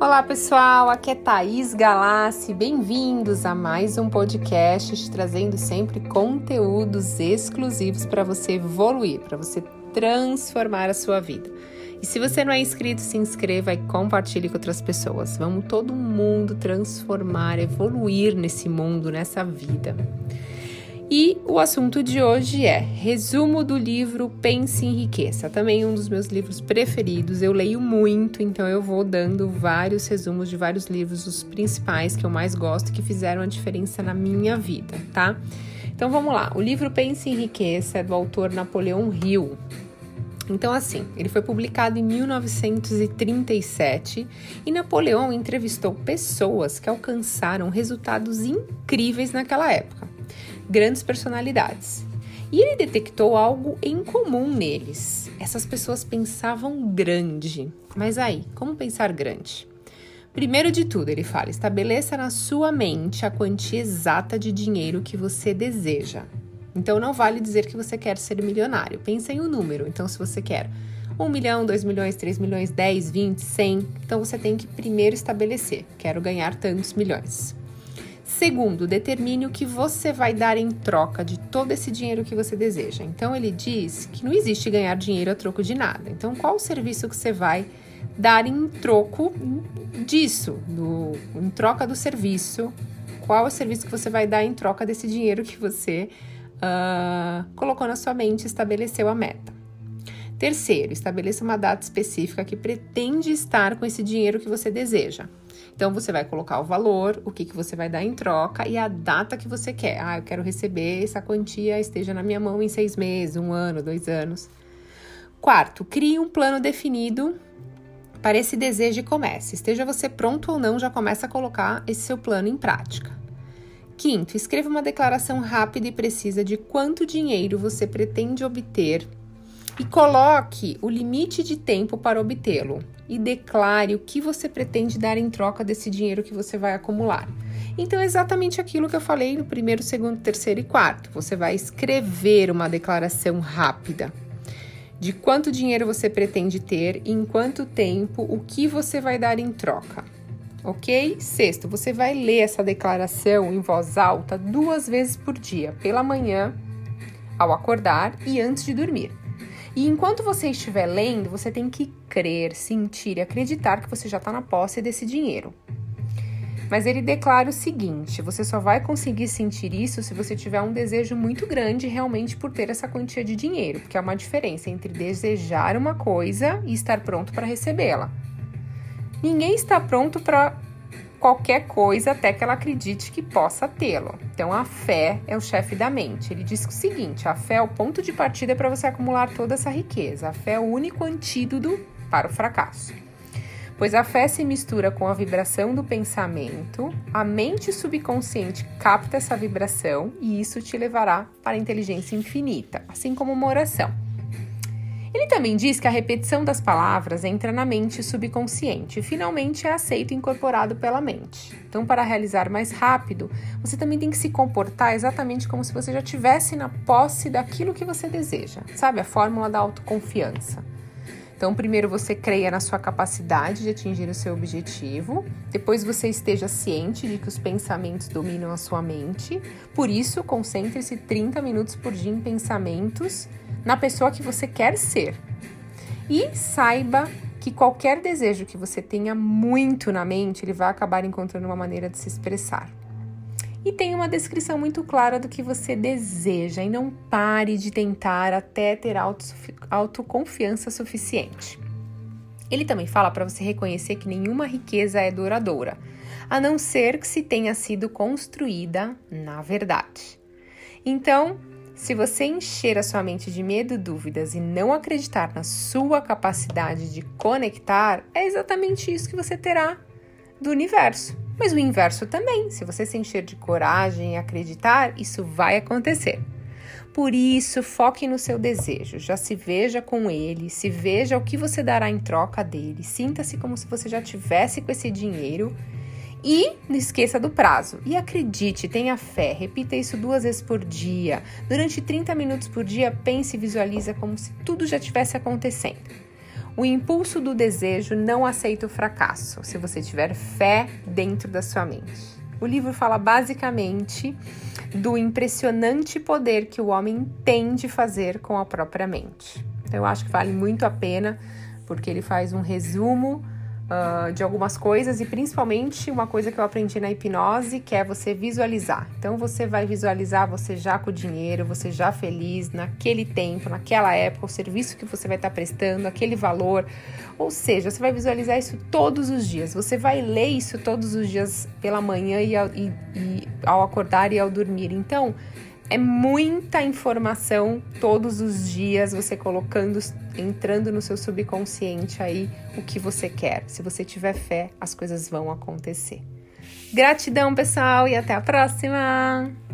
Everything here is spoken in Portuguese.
Olá pessoal, aqui é Thaís Galassi, bem-vindos a mais um podcast trazendo sempre conteúdos exclusivos para você evoluir, para você transformar a sua vida. E se você não é inscrito, se inscreva e compartilhe com outras pessoas. Vamos todo mundo transformar, evoluir nesse mundo, nessa vida. E o assunto de hoje é resumo do livro Pense em Riqueza, também um dos meus livros preferidos. Eu leio muito, então eu vou dando vários resumos de vários livros, os principais que eu mais gosto que fizeram a diferença na minha vida, tá? Então vamos lá. O livro Pense em Riqueza é do autor Napoleão Hill. Então, assim, ele foi publicado em 1937 e Napoleão entrevistou pessoas que alcançaram resultados incríveis naquela época grandes personalidades. E ele detectou algo em comum neles. Essas pessoas pensavam grande. Mas aí, como pensar grande? Primeiro de tudo, ele fala: estabeleça na sua mente a quantia exata de dinheiro que você deseja. Então, não vale dizer que você quer ser milionário. Pensa em um número. Então, se você quer 1 milhão, 2 milhões, 3 milhões, 10, 20, 100, então você tem que primeiro estabelecer: quero ganhar tantos milhões. Segundo, determine o que você vai dar em troca de todo esse dinheiro que você deseja. Então, ele diz que não existe ganhar dinheiro a troco de nada. Então, qual o serviço que você vai dar em troco disso, em troca do serviço? Qual o serviço que você vai dar em troca desse dinheiro que você uh, colocou na sua mente estabeleceu a meta? Terceiro, estabeleça uma data específica que pretende estar com esse dinheiro que você deseja. Então você vai colocar o valor, o que, que você vai dar em troca e a data que você quer. Ah, eu quero receber essa quantia esteja na minha mão em seis meses, um ano, dois anos. Quarto, crie um plano definido para esse desejo e comece. Esteja você pronto ou não, já começa a colocar esse seu plano em prática. Quinto, escreva uma declaração rápida e precisa de quanto dinheiro você pretende obter e coloque o limite de tempo para obtê-lo e declare o que você pretende dar em troca desse dinheiro que você vai acumular. Então, é exatamente aquilo que eu falei no primeiro, segundo, terceiro e quarto. Você vai escrever uma declaração rápida de quanto dinheiro você pretende ter, em quanto tempo, o que você vai dar em troca. Ok? Sexto, você vai ler essa declaração em voz alta duas vezes por dia, pela manhã, ao acordar e antes de dormir. E enquanto você estiver lendo, você tem que crer, sentir e acreditar que você já está na posse desse dinheiro. Mas ele declara o seguinte: você só vai conseguir sentir isso se você tiver um desejo muito grande realmente por ter essa quantia de dinheiro, porque há uma diferença entre desejar uma coisa e estar pronto para recebê-la. Ninguém está pronto para qualquer coisa até que ela acredite que possa tê-lo. Então, a fé é o chefe da mente. Ele diz o seguinte: a fé é o ponto de partida para você acumular toda essa riqueza. A fé é o único antídoto para o fracasso. Pois a fé se mistura com a vibração do pensamento, a mente subconsciente capta essa vibração e isso te levará para a inteligência infinita, assim como uma oração. Ele também diz que a repetição das palavras entra na mente subconsciente e finalmente é aceito e incorporado pela mente. Então, para realizar mais rápido, você também tem que se comportar exatamente como se você já tivesse na posse daquilo que você deseja. Sabe a fórmula da autoconfiança? Então, primeiro você creia na sua capacidade de atingir o seu objetivo, depois você esteja ciente de que os pensamentos dominam a sua mente, por isso, concentre-se 30 minutos por dia em pensamentos na pessoa que você quer ser. E saiba que qualquer desejo que você tenha muito na mente, ele vai acabar encontrando uma maneira de se expressar e tenha uma descrição muito clara do que você deseja e não pare de tentar até ter autoconfiança suficiente. Ele também fala para você reconhecer que nenhuma riqueza é duradoura, a não ser que se tenha sido construída na verdade. Então, se você encher a sua mente de medo, dúvidas e não acreditar na sua capacidade de conectar, é exatamente isso que você terá do universo. Mas o inverso também. Se você se encher de coragem e acreditar, isso vai acontecer. Por isso, foque no seu desejo, já se veja com ele, se veja o que você dará em troca dele, sinta-se como se você já tivesse com esse dinheiro e não esqueça do prazo. E acredite, tenha fé, repita isso duas vezes por dia. Durante 30 minutos por dia, pense e visualiza como se tudo já tivesse acontecendo. O impulso do desejo não aceita o fracasso se você tiver fé dentro da sua mente. O livro fala basicamente do impressionante poder que o homem tem de fazer com a própria mente. Então, eu acho que vale muito a pena, porque ele faz um resumo uh, de algumas coisas e principalmente uma coisa que eu aprendi na hipnose, que é você visualizar. Então você vai visualizar você já com o dinheiro, você já feliz naquele tempo, naquela época, o serviço que você vai estar prestando, aquele valor. Ou seja, você vai visualizar isso todos os dias. Você vai ler isso todos os dias pela manhã e ao, e, e ao acordar e ao dormir. Então, é muita informação todos os dias, você colocando, entrando no seu subconsciente aí o que você quer. Se você tiver fé, as coisas vão acontecer. Gratidão, pessoal, e até a próxima!